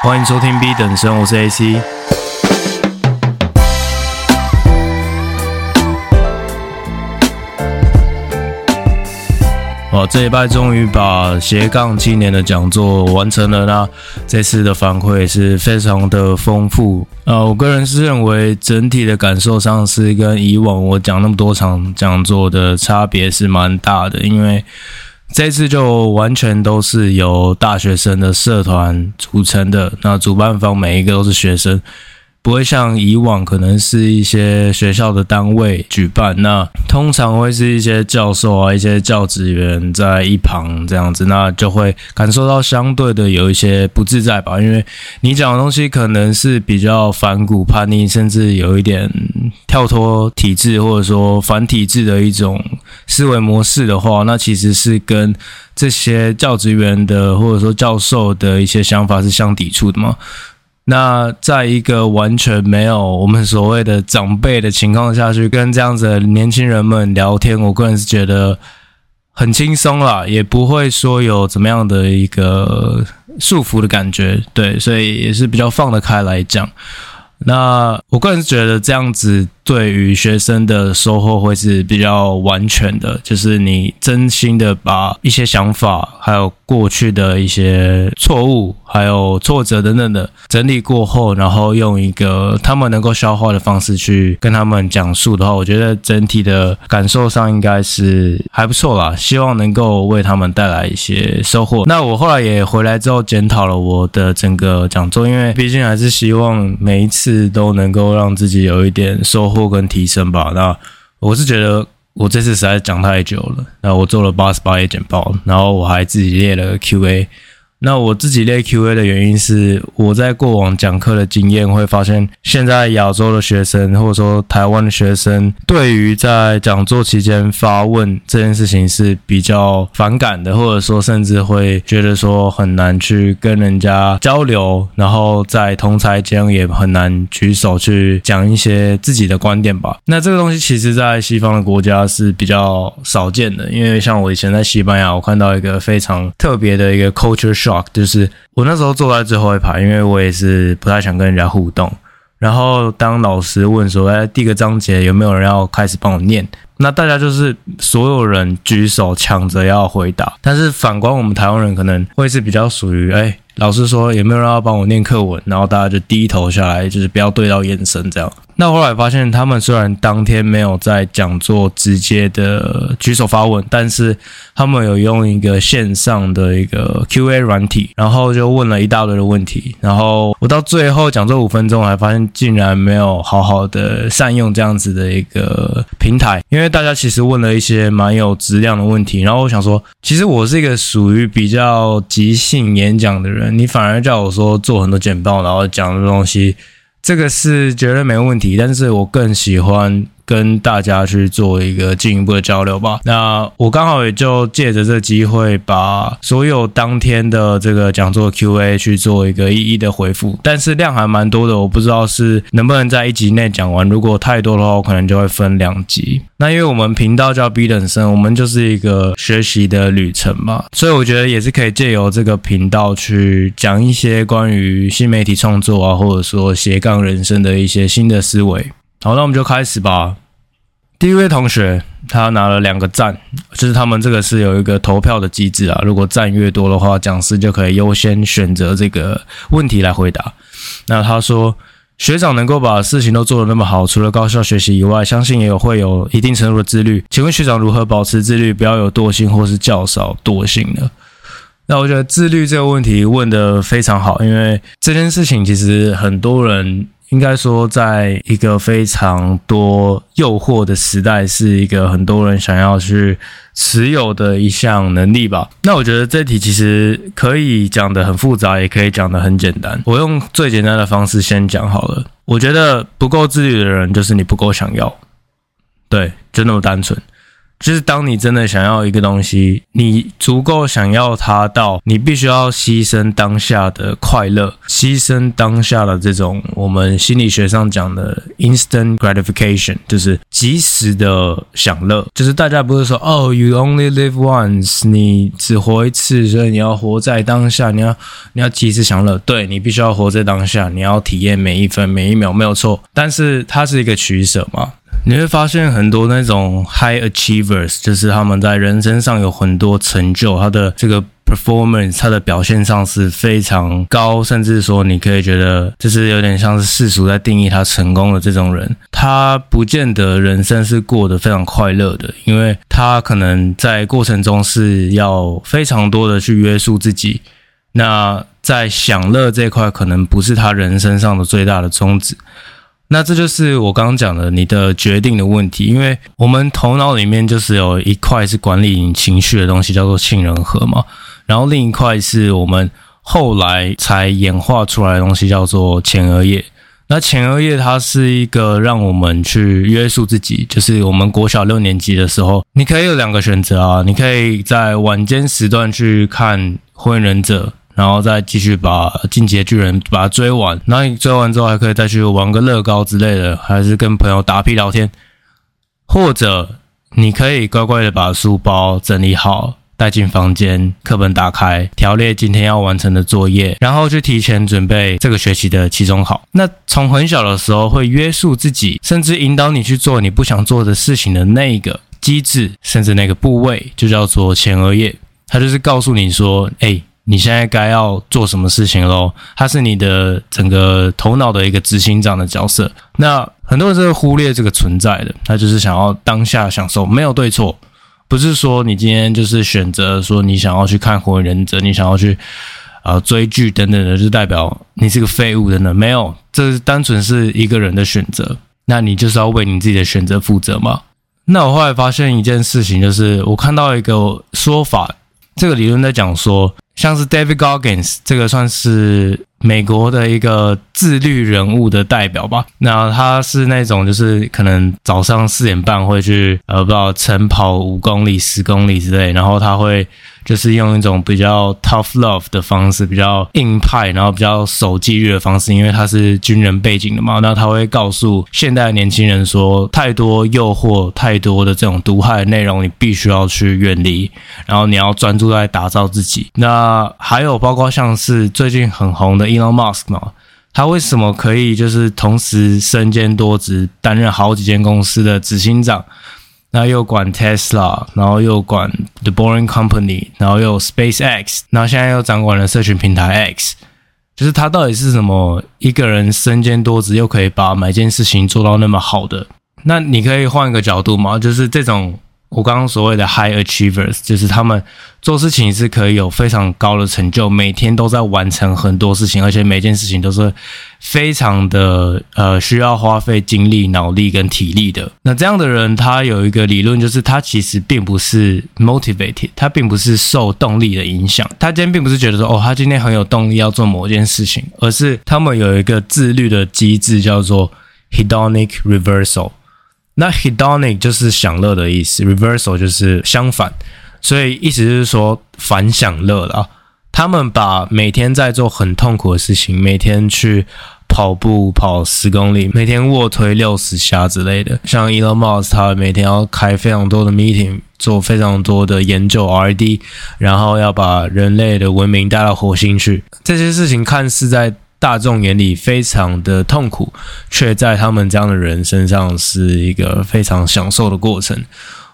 欢迎收听 B 等生，我是 AC。哦，这一拜终于把斜杠青年的讲座完成了，那这次的反馈是非常的丰富。呃，我个人是认为整体的感受上是跟以往我讲那么多场讲座的差别是蛮大的，因为这次就完全都是由大学生的社团组成的，那主办方每一个都是学生。不会像以往，可能是一些学校的单位举办，那通常会是一些教授啊、一些教职员在一旁这样子，那就会感受到相对的有一些不自在吧。因为你讲的东西可能是比较反骨、叛逆，甚至有一点跳脱体制或者说反体制的一种思维模式的话，那其实是跟这些教职员的或者说教授的一些想法是相抵触的嘛。那在一个完全没有我们所谓的长辈的情况下去跟这样子的年轻人们聊天，我个人是觉得很轻松啦，也不会说有怎么样的一个束缚的感觉，对，所以也是比较放得开来讲。那我个人是觉得这样子对于学生的收获会是比较完全的，就是你真心的把一些想法还有。过去的一些错误，还有挫折等等的整理过后，然后用一个他们能够消化的方式去跟他们讲述的话，我觉得整体的感受上应该是还不错啦。希望能够为他们带来一些收获。那我后来也回来之后检讨了我的整个讲座，因为毕竟还是希望每一次都能够让自己有一点收获跟提升吧。那我是觉得。我这次实在讲太久了，那我做了八十八页简报，然后我还自己列了 QA。那我自己列 Q&A 的原因是，我在过往讲课的经验会发现，现在亚洲的学生或者说台湾的学生，对于在讲座期间发问这件事情是比较反感的，或者说甚至会觉得说很难去跟人家交流，然后在同侪间也很难举手去讲一些自己的观点吧。那这个东西其实在西方的国家是比较少见的，因为像我以前在西班牙，我看到一个非常特别的一个 culture 就是我那时候坐在最后一排，因为我也是不太想跟人家互动。然后当老师问说：“哎，第一个章节有没有人要开始帮我念？”那大家就是所有人举手抢着要回答。但是反观我们台湾人，可能会是比较属于：“哎，老师说有没有人要帮我念课文？”然后大家就低头下来，就是不要对到眼神这样。那后来发现，他们虽然当天没有在讲座直接的举手发问，但是他们有用一个线上的一个 QA 软体，然后就问了一大堆的问题。然后我到最后讲座五分钟，还发现竟然没有好好的善用这样子的一个平台，因为大家其实问了一些蛮有质量的问题。然后我想说，其实我是一个属于比较即兴演讲的人，你反而叫我说做很多简报，然后讲的东西。这个是绝对没问题，但是我更喜欢跟大家去做一个进一步的交流吧。那我刚好也就借着这机会，把所有当天的这个讲座 Q&A 去做一个一一的回复，但是量还蛮多的，我不知道是能不能在一集内讲完。如果太多的话，我可能就会分两集。那因为我们频道叫 B 等生，我们就是一个学习的旅程嘛，所以我觉得也是可以借由这个频道去讲一些关于新媒体创作啊，或者说斜杠人生的一些新的思维。好，那我们就开始吧。第一位同学，他拿了两个赞，就是他们这个是有一个投票的机制啊。如果赞越多的话，讲师就可以优先选择这个问题来回答。那他说，学长能够把事情都做得那么好，除了高效学习以外，相信也有会有一定程度的自律。请问学长如何保持自律，不要有惰性或是较少惰性呢？那我觉得自律这个问题问得非常好，因为这件事情其实很多人。应该说，在一个非常多诱惑的时代，是一个很多人想要去持有的一项能力吧。那我觉得这题其实可以讲得很复杂，也可以讲得很简单。我用最简单的方式先讲好了。我觉得不够自律的人，就是你不够想要。对，就那么单纯。就是当你真的想要一个东西，你足够想要它到你必须要牺牲当下的快乐，牺牲当下的这种我们心理学上讲的 instant gratification，就是即时的享乐。就是大家不是说哦，you only live once，你只活一次，所以你要活在当下，你要你要即时享乐。对，你必须要活在当下，你要体验每一分每一秒，没有错。但是它是一个取舍嘛。你会发现很多那种 high achievers，就是他们在人生上有很多成就，他的这个 performance，他的表现上是非常高，甚至说你可以觉得就是有点像是世俗在定义他成功的这种人，他不见得人生是过得非常快乐的，因为他可能在过程中是要非常多的去约束自己，那在享乐这块可能不是他人生上的最大的宗旨。那这就是我刚刚讲的你的决定的问题，因为我们头脑里面就是有一块是管理你情绪的东西，叫做杏仁核嘛，然后另一块是我们后来才演化出来的东西，叫做前额叶。那前额叶它是一个让我们去约束自己，就是我们国小六年级的时候，你可以有两个选择啊，你可以在晚间时段去看《火影忍者》。然后再继续把《进阶巨人》把它追完，然后你追完之后还可以再去玩个乐高之类的，还是跟朋友打屁聊天，或者你可以乖乖的把书包整理好，带进房间，课本打开，条列今天要完成的作业，然后去提前准备这个学期的期中考。那从很小的时候会约束自己，甚至引导你去做你不想做的事情的那个机制，甚至那个部位，就叫做前额叶，它就是告诉你说，哎。你现在该要做什么事情喽？它是你的整个头脑的一个执行长的角色。那很多人是忽略这个存在的，他就是想要当下享受，没有对错。不是说你今天就是选择说你想要去看《火影忍者》，你想要去啊、呃、追剧等等的，就代表你是个废物等等。没有，这是单纯是一个人的选择。那你就是要为你自己的选择负责嘛。那我后来发现一件事情，就是我看到一个说法，这个理论在讲说。像是 David Goggins 这个算是美国的一个自律人物的代表吧。那他是那种就是可能早上四点半会去呃不知道晨跑五公里、十公里之类，然后他会。就是用一种比较 tough love 的方式，比较硬派，然后比较守纪律的方式，因为他是军人背景的嘛，那他会告诉现代的年轻人说，太多诱惑，太多的这种毒害的内容，你必须要去远离，然后你要专注在打造自己。那还有包括像是最近很红的 Elon Musk 嘛，他为什么可以就是同时身兼多职，担任好几间公司的执行长？那又管 Tesla，然后又管 The Boring Company，然后又 SpaceX，然后现在又掌管了社群平台 X，就是他到底是什么一个人身兼多职，又可以把每件事情做到那么好的？那你可以换一个角度吗，就是这种。我刚刚所谓的 high achievers，就是他们做事情是可以有非常高的成就，每天都在完成很多事情，而且每件事情都是非常的呃需要花费精力、脑力跟体力的。那这样的人，他有一个理论，就是他其实并不是 motivated，他并不是受动力的影响。他今天并不是觉得说，哦，他今天很有动力要做某件事情，而是他们有一个自律的机制，叫做 hedonic reversal。那 hedonic 就是享乐的意思，reversal 就是相反，所以意思就是说反享乐了。他们把每天在做很痛苦的事情，每天去跑步跑十公里，每天卧推六十下之类的。像 Elon Musk，他每天要开非常多的 meeting，做非常多的研究 R&D，然后要把人类的文明带到火星去。这些事情看似在大众眼里非常的痛苦，却在他们这样的人身上是一个非常享受的过程。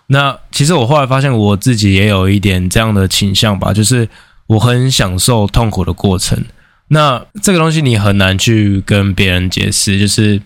那其实我后来发现我自己也有一点这样的倾向吧，就是我很享受痛苦的过程。那这个东西你很难去跟别人解释，就是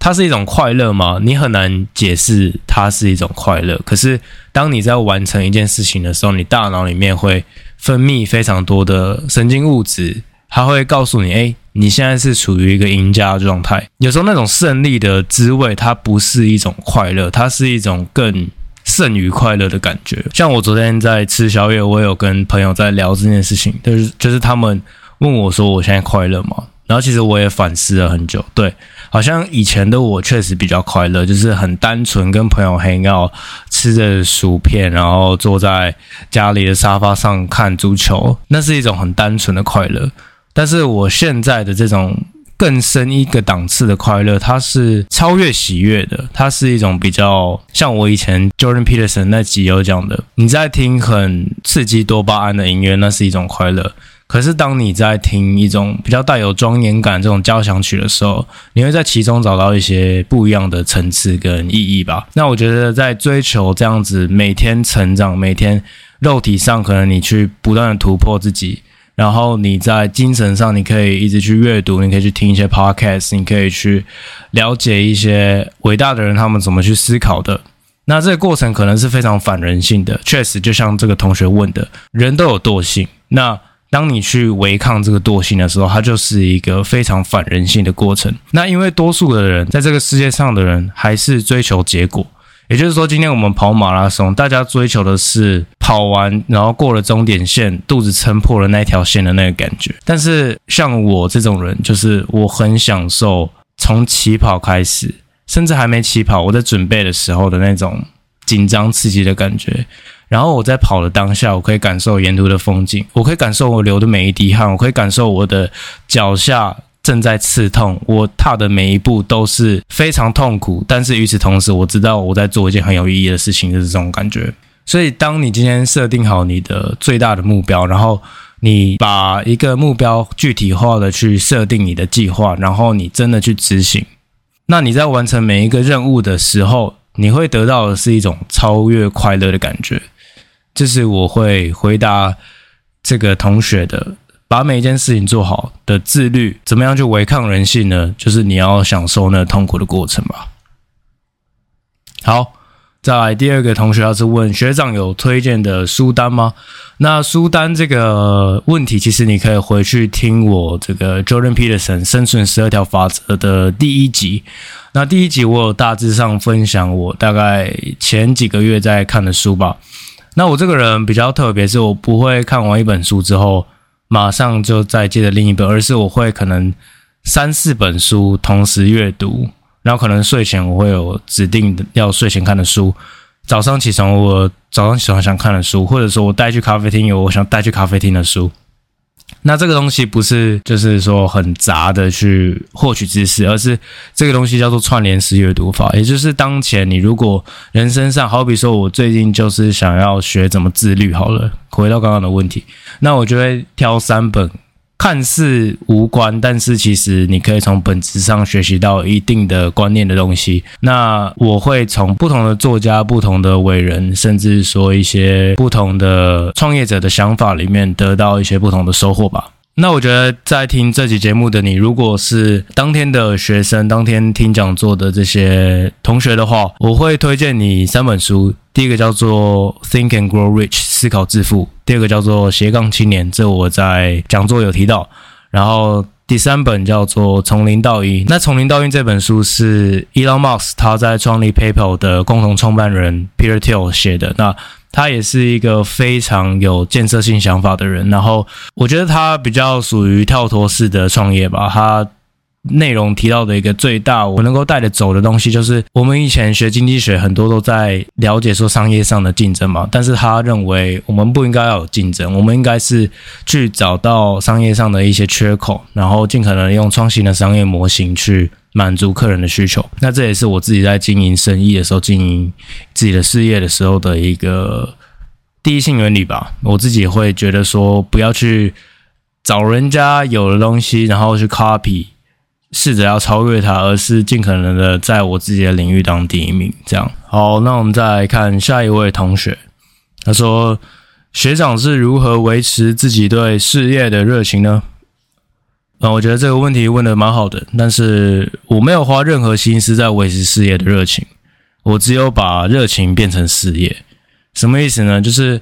它是一种快乐吗？你很难解释它是一种快乐。可是当你在完成一件事情的时候，你大脑里面会分泌非常多的神经物质。它会告诉你，哎，你现在是处于一个赢家状态。有时候那种胜利的滋味，它不是一种快乐，它是一种更胜于快乐的感觉。像我昨天在吃宵夜，我有跟朋友在聊这件事情，就是就是他们问我说，我现在快乐吗？然后其实我也反思了很久，对，好像以前的我确实比较快乐，就是很单纯，跟朋友 hang out，吃着薯片，然后坐在家里的沙发上看足球，那是一种很单纯的快乐。但是我现在的这种更深一个档次的快乐，它是超越喜悦的，它是一种比较像我以前 Jordan Peterson 那集有讲的，你在听很刺激多巴胺的音乐，那是一种快乐。可是，当你在听一种比较带有庄严感这种交响曲的时候，你会在其中找到一些不一样的层次跟意义吧？那我觉得，在追求这样子每天成长、每天肉体上可能你去不断的突破自己，然后你在精神上你可以一直去阅读，你可以去听一些 podcast，你可以去了解一些伟大的人他们怎么去思考的。那这个过程可能是非常反人性的，确实，就像这个同学问的，人都有惰性。那当你去违抗这个惰性的时候，它就是一个非常反人性的过程。那因为多数的人在这个世界上的人还是追求结果，也就是说，今天我们跑马拉松，大家追求的是跑完，然后过了终点线，肚子撑破了那条线的那个感觉。但是像我这种人，就是我很享受从起跑开始，甚至还没起跑，我在准备的时候的那种紧张刺激的感觉。然后我在跑的当下，我可以感受沿途的风景，我可以感受我流的每一滴汗，我可以感受我的脚下正在刺痛，我踏的每一步都是非常痛苦，但是与此同时，我知道我在做一件很有意义的事情，就是这种感觉。所以，当你今天设定好你的最大的目标，然后你把一个目标具体化的去设定你的计划，然后你真的去执行，那你在完成每一个任务的时候，你会得到的是一种超越快乐的感觉。这是我会回答这个同学的，把每一件事情做好的自律，怎么样去违抗人性呢？就是你要享受那痛苦的过程吧。好，再来第二个同学，要是问学长有推荐的书单吗？那书单这个问题，其实你可以回去听我这个 Jordan Peterson 生存十二条法则的第一集。那第一集我有大致上分享我大概前几个月在看的书吧。那我这个人比较特别，是我不会看完一本书之后马上就再接着另一本，而是我会可能三四本书同时阅读，然后可能睡前我会有指定的要睡前看的书，早上起床我早上起床想看的书，或者说我带去咖啡厅有我想带去咖啡厅的书。那这个东西不是就是说很杂的去获取知识，而是这个东西叫做串联式阅读法。也就是当前你如果人生上，好比说我最近就是想要学怎么自律，好了，回到刚刚的问题，那我就会挑三本。看似无关，但是其实你可以从本质上学习到一定的观念的东西。那我会从不同的作家、不同的伟人，甚至说一些不同的创业者的想法里面，得到一些不同的收获吧。那我觉得在听这期节目的你，如果是当天的学生，当天听讲座的这些同学的话，我会推荐你三本书。第一个叫做《Think and Grow Rich》，思考致富；第二个叫做《斜杠青年》，这我在讲座有提到。然后第三本叫做《从零到一》。那《从零到一》这本书是 Elon Musk 他在创立 PayPal 的共同创办人 Peter Thiel 写的。那他也是一个非常有建设性想法的人，然后我觉得他比较属于跳脱式的创业吧。他内容提到的一个最大我能够带着走的东西，就是我们以前学经济学很多都在了解说商业上的竞争嘛，但是他认为我们不应该要有竞争，我们应该是去找到商业上的一些缺口，然后尽可能用创新的商业模型去。满足客人的需求，那这也是我自己在经营生意的时候、经营自己的事业的时候的一个第一性原理吧。我自己会觉得说，不要去找人家有的东西，然后去 copy，试着要超越他，而是尽可能的在我自己的领域当第一名。这样好，那我们再来看下一位同学，他说：“学长是如何维持自己对事业的热情呢？”啊，我觉得这个问题问的蛮好的，但是我没有花任何心思在维持事业的热情，我只有把热情变成事业。什么意思呢？就是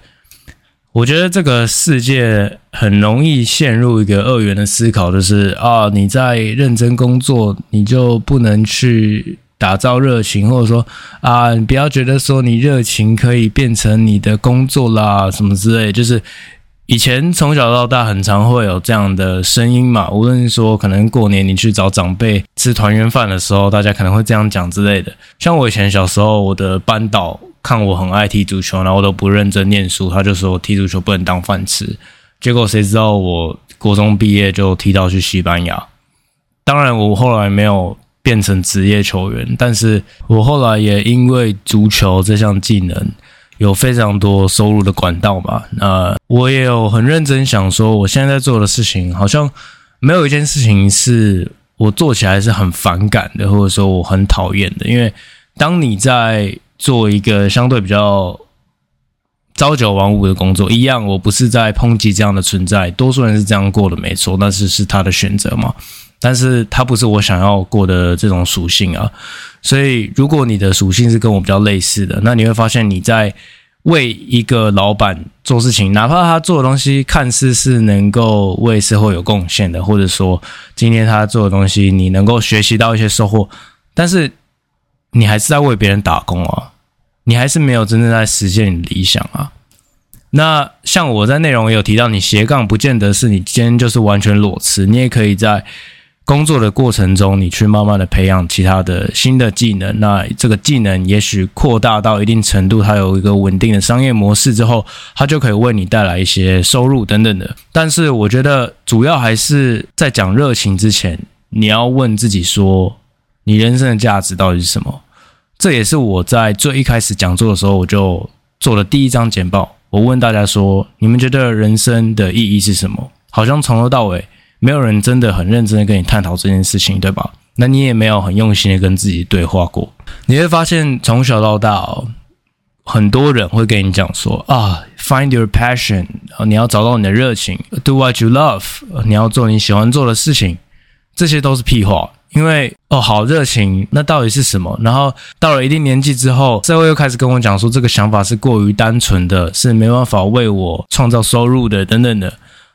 我觉得这个世界很容易陷入一个二元的思考，就是啊，你在认真工作，你就不能去打造热情，或者说啊，你不要觉得说你热情可以变成你的工作啦，什么之类，就是。以前从小到大很常会有这样的声音嘛，无论说可能过年你去找长辈吃团圆饭的时候，大家可能会这样讲之类的。像我以前小时候，我的班导看我很爱踢足球，然后我都不认真念书，他就说踢足球不能当饭吃。结果谁知道我国中毕业就踢到去西班牙。当然我后来没有变成职业球员，但是我后来也因为足球这项技能。有非常多收入的管道嘛，那我也有很认真想说，我现在在做的事情，好像没有一件事情是我做起来是很反感的，或者说我很讨厌的。因为当你在做一个相对比较朝九晚五的工作，一样，我不是在抨击这样的存在，多数人是这样过的，没错，但是是他的选择嘛。但是他不是我想要过的这种属性啊，所以如果你的属性是跟我比较类似的，那你会发现你在为一个老板做事情，哪怕他做的东西看似是能够为社会有贡献的，或者说今天他做的东西你能够学习到一些收获，但是你还是在为别人打工啊，你还是没有真正在实现你的理想啊。那像我在内容也有提到，你斜杠不见得是你今天就是完全裸辞，你也可以在。工作的过程中，你去慢慢的培养其他的新的技能，那这个技能也许扩大到一定程度，它有一个稳定的商业模式之后，它就可以为你带来一些收入等等的。但是我觉得主要还是在讲热情之前，你要问自己说，你人生的价值到底是什么？这也是我在最一开始讲座的时候，我就做了第一张简报，我问大家说，你们觉得人生的意义是什么？好像从头到尾。没有人真的很认真的跟你探讨这件事情，对吧？那你也没有很用心的跟自己对话过。你会发现，从小到大哦，很多人会跟你讲说啊，find your passion，你要找到你的热情，do what you love，你要做你喜欢做的事情。这些都是屁话，因为哦，好热情，那到底是什么？然后到了一定年纪之后，社会又开始跟我讲说，这个想法是过于单纯的，是没办法为我创造收入的，等等的。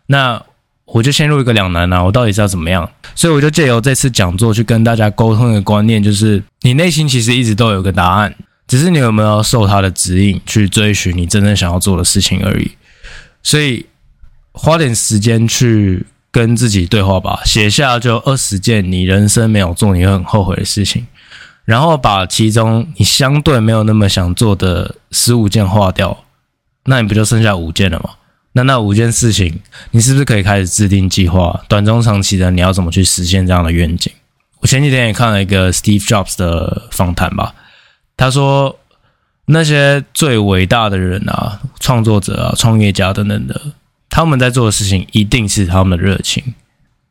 那我就陷入一个两难啊，我到底是要怎么样？所以我就借由这次讲座去跟大家沟通一个观念，就是你内心其实一直都有个答案，只是你有没有受他的指引去追寻你真正想要做的事情而已。所以花点时间去跟自己对话吧，写下就二十件你人生没有做你会很后悔的事情，然后把其中你相对没有那么想做的十五件划掉，那你不就剩下五件了吗？那那五件事情，你是不是可以开始制定计划？短中长期的，你要怎么去实现这样的愿景？我前几天也看了一个 Steve Jobs 的访谈吧，他说那些最伟大的人啊，创作者啊，创业家等等的，他们在做的事情一定是他们的热情。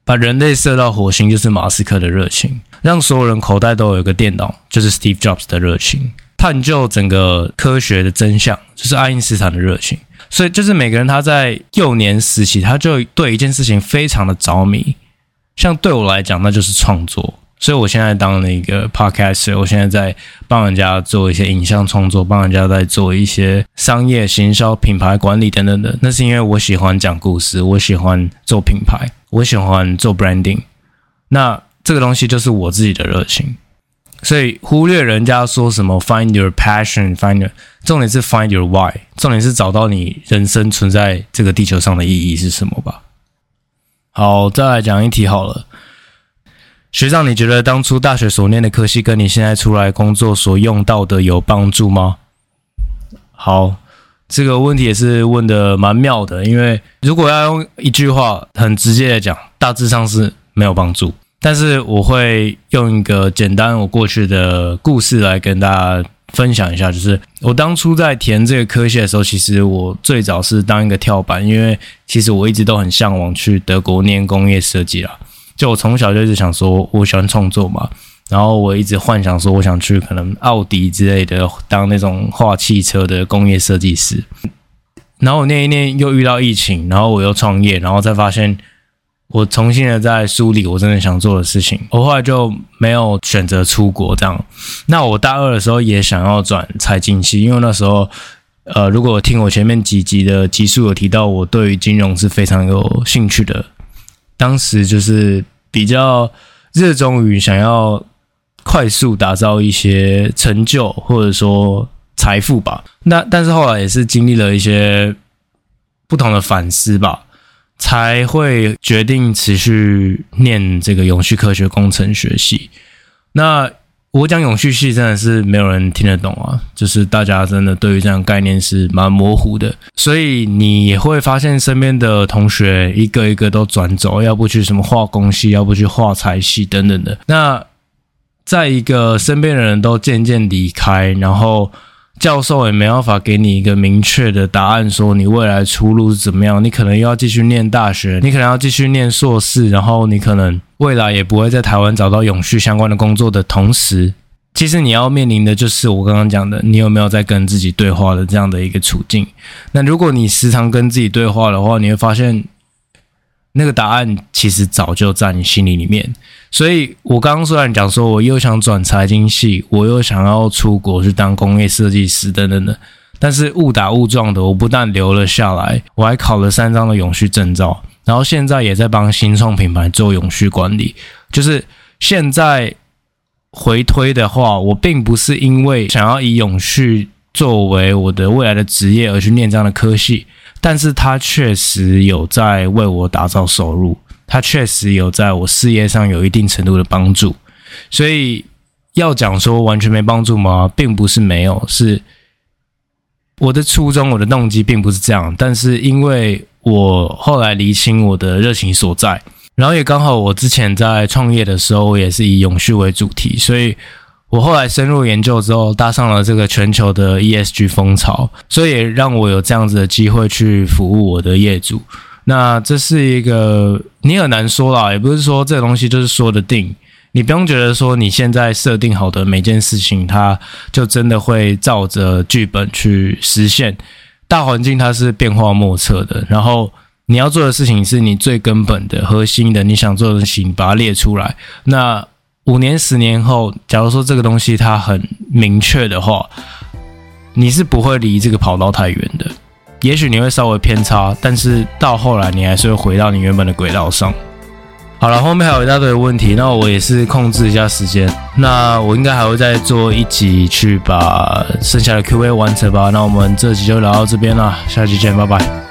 把人类射到火星就是马斯克的热情，让所有人口袋都有一个电脑就是 Steve Jobs 的热情，探究整个科学的真相就是爱因斯坦的热情。所以，就是每个人他在幼年时期，他就对一件事情非常的着迷。像对我来讲，那就是创作。所以我现在当了一个 podcaster，我现在在帮人家做一些影像创作，帮人家在做一些商业行销、品牌管理等等的。那是因为我喜欢讲故事，我喜欢做品牌，我喜欢做 branding。那这个东西就是我自己的热情。所以忽略人家说什么 find your passion，find your，重点是 find your why，重点是找到你人生存在这个地球上的意义是什么吧。好，再来讲一题好了。学长，你觉得当初大学所念的科系跟你现在出来工作所用到的有帮助吗？好，这个问题也是问的蛮妙的，因为如果要用一句话很直接的讲，大致上是没有帮助。但是我会用一个简单我过去的故事来跟大家分享一下，就是我当初在填这个科系的时候，其实我最早是当一个跳板，因为其实我一直都很向往去德国念工业设计啦。就我从小就一直想说，我喜欢创作嘛，然后我一直幻想说，我想去可能奥迪之类的当那种画汽车的工业设计师。然后我念一念又遇到疫情，然后我又创业，然后再发现。我重新的在梳理我真的想做的事情，我后来就没有选择出国这样。那我大二的时候也想要转财经系，因为那时候，呃，如果听我前面几集的集数有提到，我对于金融是非常有兴趣的。当时就是比较热衷于想要快速打造一些成就或者说财富吧。那但是后来也是经历了一些。不同的反思吧，才会决定持续念这个永续科学工程学系。那我讲永续系真的是没有人听得懂啊，就是大家真的对于这样概念是蛮模糊的，所以你也会发现身边的同学一个一个都转走，要不去什么化工系，要不去化材系等等的。那在一个身边的人都渐渐离开，然后。教授也没办法给你一个明确的答案，说你未来出路是怎么样。你可能又要继续念大学，你可能要继续念硕士，然后你可能未来也不会在台湾找到永续相关的工作的同时，其实你要面临的就是我刚刚讲的，你有没有在跟自己对话的这样的一个处境。那如果你时常跟自己对话的话，你会发现。那个答案其实早就在你心里里面，所以我刚刚虽然讲说，我又想转财经系，我又想要出国去当工业设计师等等的，但是误打误撞的，我不但留了下来，我还考了三张的永续证照，然后现在也在帮新创品牌做永续管理。就是现在回推的话，我并不是因为想要以永续作为我的未来的职业而去念这样的科系。但是他确实有在为我打造收入，他确实有在我事业上有一定程度的帮助，所以要讲说完全没帮助吗？并不是没有，是我的初衷，我的动机并不是这样。但是因为我后来厘清我的热情所在，然后也刚好我之前在创业的时候，也是以永续为主题，所以。我后来深入研究之后，搭上了这个全球的 ESG 风潮，所以也让我有这样子的机会去服务我的业主。那这是一个你很难说啦，也不是说这个东西就是说得定。你不用觉得说你现在设定好的每件事情，它就真的会照着剧本去实现。大环境它是变化莫测的，然后你要做的事情是你最根本的核心的，你想做的事情，把它列出来。那。五年、十年后，假如说这个东西它很明确的话，你是不会离这个跑道太远的。也许你会稍微偏差，但是到后来你还是会回到你原本的轨道上。好了，后面还有一大堆问题，那我也是控制一下时间。那我应该还会再做一集去把剩下的 Q&A 完成吧。那我们这集就聊到这边了，下期见，拜拜。